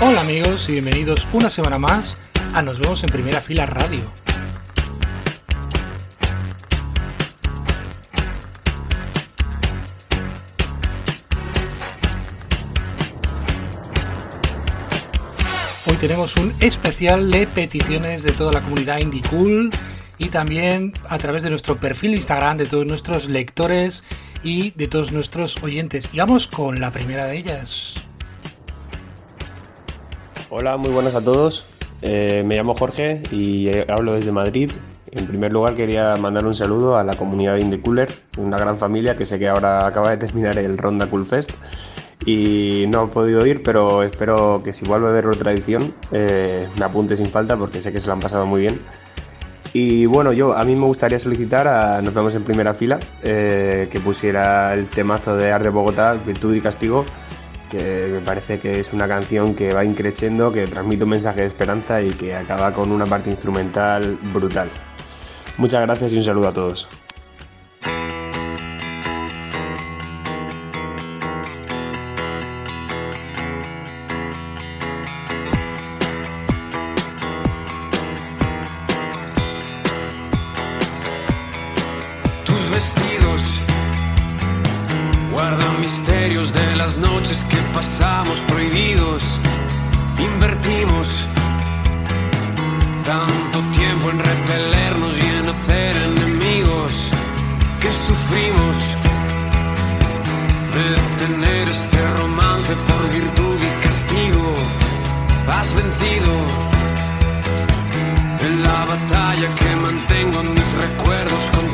Hola amigos y bienvenidos una semana más a Nos vemos en primera fila radio. Hoy tenemos un especial de peticiones de toda la comunidad Indie Cool y también a través de nuestro perfil Instagram de todos nuestros lectores y de todos nuestros oyentes. Y vamos con la primera de ellas. Hola, muy buenas a todos. Eh, me llamo Jorge y hablo desde Madrid. En primer lugar quería mandar un saludo a la comunidad de una gran familia que sé que ahora acaba de terminar el Ronda Cool Fest y no he podido ir, pero espero que si vuelve a haber otra edición eh, me apunte sin falta porque sé que se lo han pasado muy bien. Y bueno, yo a mí me gustaría solicitar a Nos vemos en primera fila que pusiera el temazo de Arte Bogotá, Virtud y Castigo, que me parece que es una canción que va increciendo, que transmite un mensaje de esperanza y que acaba con una parte instrumental brutal. Muchas gracias y un saludo a todos. Vestidos guardan misterios de las noches que pasamos prohibidos. Invertimos tanto tiempo en repelernos y en hacer enemigos que sufrimos de tener este romance por virtud y castigo. Has vencido en la batalla que mantengo en mis recuerdos. Con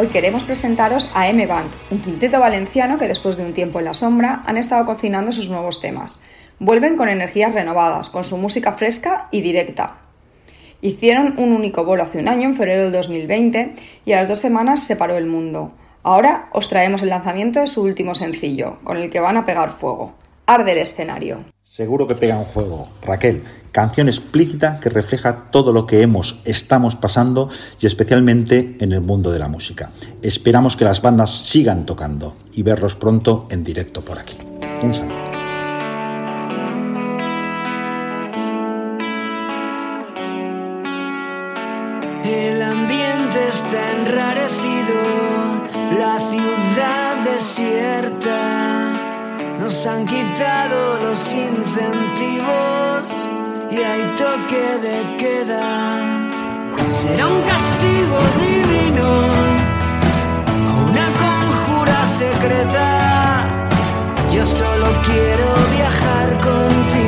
Hoy queremos presentaros a M-Band, un quinteto valenciano que después de un tiempo en la sombra han estado cocinando sus nuevos temas. Vuelven con energías renovadas, con su música fresca y directa. Hicieron un único bolo hace un año, en febrero del 2020, y a las dos semanas se paró el mundo. Ahora os traemos el lanzamiento de su último sencillo, con el que van a pegar fuego. Arde el escenario. Seguro que pega un juego. Raquel, canción explícita que refleja todo lo que hemos, estamos pasando y especialmente en el mundo de la música. Esperamos que las bandas sigan tocando y verlos pronto en directo por aquí. Un saludo. El ambiente está enrarecido, la ciudad desierta. Nos han quitado los incentivos y hay toque de queda. Será un castigo divino o una conjura secreta. Yo solo quiero viajar contigo.